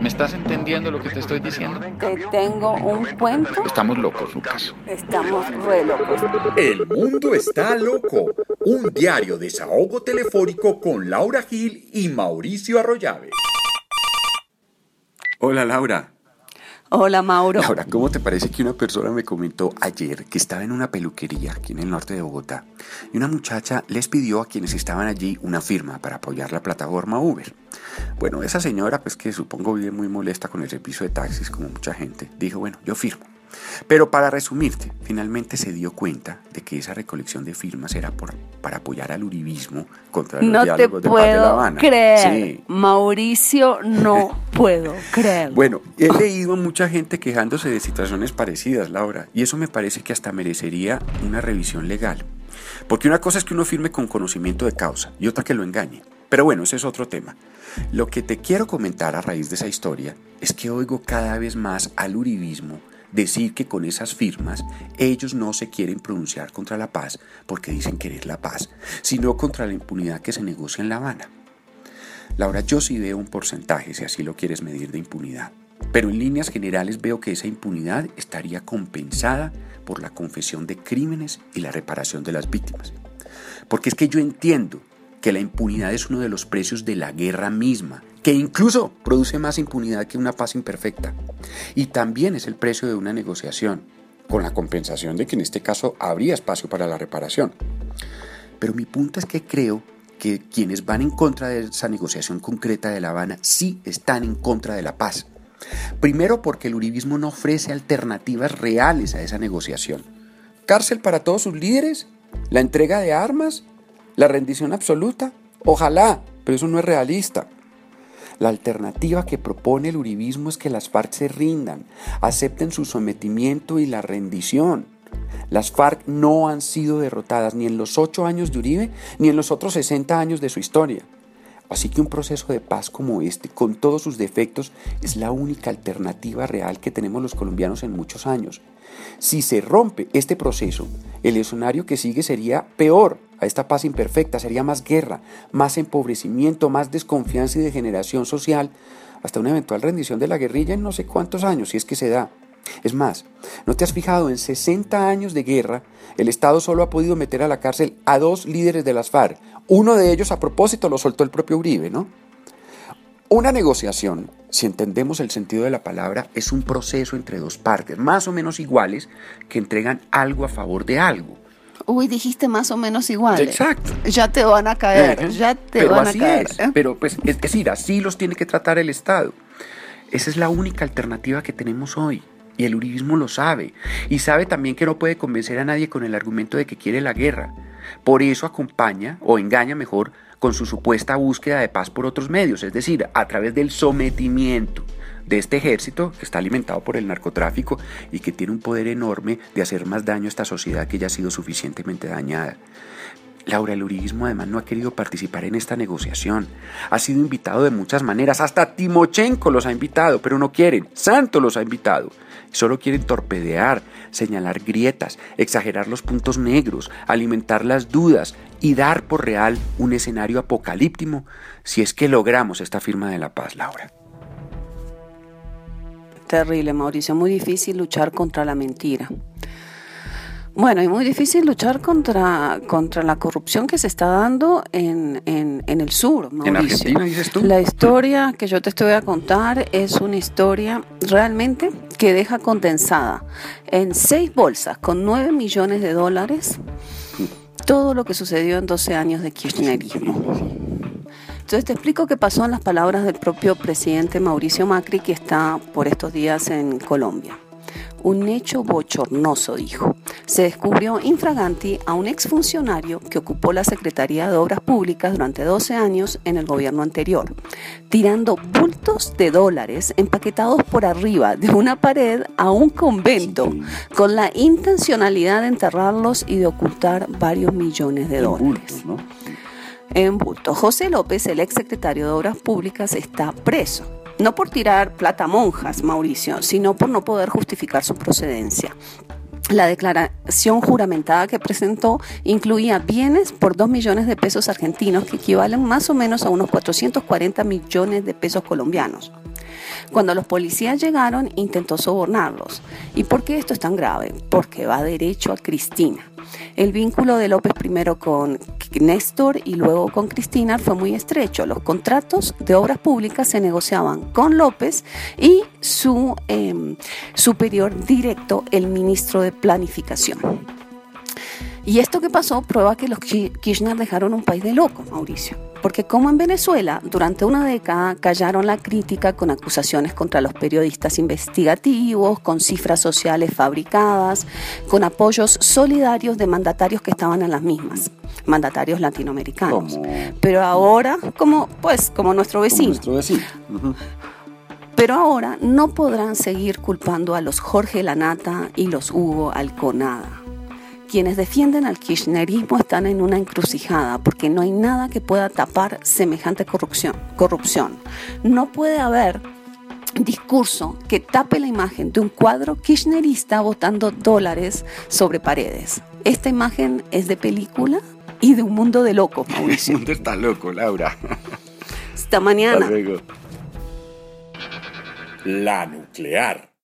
¿Me estás entendiendo lo que te estoy diciendo? Te tengo un cuento. Estamos locos, Lucas. Estamos re locos. El mundo está loco. Un diario desahogo telefónico con Laura Gil y Mauricio Arroyave. Hola Laura. Hola Mauro. Laura, ¿cómo te parece que una persona me comentó ayer que estaba en una peluquería aquí en el norte de Bogotá y una muchacha les pidió a quienes estaban allí una firma para apoyar la plataforma Uber? Bueno, esa señora, pues que supongo vive muy molesta con el servicio de taxis como mucha gente, dijo, bueno, yo firmo. Pero para resumirte, finalmente se dio cuenta de que esa recolección de firmas era por, para apoyar al uribismo contra los no te diálogos de paz de La puedo Habana. creer. Sí. Mauricio, no puedo creer. Bueno, he leído a mucha gente quejándose de situaciones parecidas, Laura, y eso me parece que hasta merecería una revisión legal. Porque una cosa es que uno firme con conocimiento de causa y otra que lo engañe. Pero bueno, ese es otro tema. Lo que te quiero comentar a raíz de esa historia es que oigo cada vez más al uribismo decir que con esas firmas ellos no se quieren pronunciar contra la paz porque dicen querer la paz, sino contra la impunidad que se negocia en La Habana. Laura, yo sí veo un porcentaje, si así lo quieres medir, de impunidad. Pero en líneas generales veo que esa impunidad estaría compensada por la confesión de crímenes y la reparación de las víctimas. Porque es que yo entiendo que la impunidad es uno de los precios de la guerra misma, que incluso produce más impunidad que una paz imperfecta. Y también es el precio de una negociación, con la compensación de que en este caso habría espacio para la reparación. Pero mi punto es que creo que quienes van en contra de esa negociación concreta de La Habana sí están en contra de la paz. Primero porque el uribismo no ofrece alternativas reales a esa negociación. Cárcel para todos sus líderes, la entrega de armas, la rendición absoluta. Ojalá, pero eso no es realista. La alternativa que propone el uribismo es que las FARC se rindan, acepten su sometimiento y la rendición. Las FARC no han sido derrotadas ni en los ocho años de Uribe ni en los otros 60 años de su historia. Así que un proceso de paz como este, con todos sus defectos, es la única alternativa real que tenemos los colombianos en muchos años. Si se rompe este proceso, el escenario que sigue sería peor a esta paz imperfecta, sería más guerra, más empobrecimiento, más desconfianza y degeneración social, hasta una eventual rendición de la guerrilla en no sé cuántos años, si es que se da. Es más, ¿no te has fijado? En 60 años de guerra, el Estado solo ha podido meter a la cárcel a dos líderes de las FARC. Uno de ellos, a propósito, lo soltó el propio Uribe, ¿no? Una negociación, si entendemos el sentido de la palabra, es un proceso entre dos partes, más o menos iguales, que entregan algo a favor de algo. Uy, dijiste más o menos igual. Exacto. Ya te van a caer, Ajá. ya te Pero van a así caer. es, ¿eh? Pero pues es decir, así los tiene que tratar el Estado. Esa es la única alternativa que tenemos hoy. Y el uribismo lo sabe. Y sabe también que no puede convencer a nadie con el argumento de que quiere la guerra. Por eso acompaña, o engaña mejor, con su supuesta búsqueda de paz por otros medios, es decir, a través del sometimiento de este ejército que está alimentado por el narcotráfico y que tiene un poder enorme de hacer más daño a esta sociedad que ya ha sido suficientemente dañada. Laura, el uribismo además no ha querido participar en esta negociación. Ha sido invitado de muchas maneras. Hasta Timochenko los ha invitado, pero no quieren. Santo los ha invitado. Solo quieren torpedear, señalar grietas, exagerar los puntos negros, alimentar las dudas y dar por real un escenario apocalíptico si es que logramos esta firma de la paz, Laura. Terrible, Mauricio. Muy difícil luchar contra la mentira. Bueno, y muy difícil luchar contra, contra la corrupción que se está dando en, en, en el sur, Mauricio. ¿En Argentina dices tú? La historia que yo te estoy a contar es una historia realmente que deja condensada en seis bolsas con nueve millones de dólares todo lo que sucedió en 12 años de kirchnerismo. Entonces te explico qué pasó en las palabras del propio presidente Mauricio Macri que está por estos días en Colombia. Un hecho bochornoso, dijo. Se descubrió infraganti a un exfuncionario que ocupó la Secretaría de Obras Públicas durante 12 años en el gobierno anterior, tirando bultos de dólares empaquetados por arriba de una pared a un convento, con la intencionalidad de enterrarlos y de ocultar varios millones de dólares. En bulto. José López, el exsecretario de Obras Públicas, está preso. No por tirar plata monjas, Mauricio, sino por no poder justificar su procedencia. La declaración juramentada que presentó incluía bienes por 2 millones de pesos argentinos, que equivalen más o menos a unos 440 millones de pesos colombianos. Cuando los policías llegaron, intentó sobornarlos. ¿Y por qué esto es tan grave? Porque va derecho a Cristina. El vínculo de López primero con Néstor y luego con Cristina fue muy estrecho. Los contratos de obras públicas se negociaban con López y su em, superior directo, el ministro de Planificación. Y esto que pasó prueba que los Kirchner dejaron un país de locos, Mauricio. Porque como en Venezuela, durante una década callaron la crítica con acusaciones contra los periodistas investigativos, con cifras sociales fabricadas, con apoyos solidarios de mandatarios que estaban en las mismas, mandatarios latinoamericanos. Pero ahora, como pues, como nuestro vecino. nuestro vecino. Pero ahora no podrán seguir culpando a los Jorge Lanata y los Hugo Alconada quienes defienden al kirchnerismo están en una encrucijada porque no hay nada que pueda tapar semejante corrupción. corrupción. No puede haber discurso que tape la imagen de un cuadro kirchnerista botando dólares sobre paredes. Esta imagen es de película y de un mundo de locos, Mauricio. El mundo está loco, Laura. Hasta mañana. La nuclear.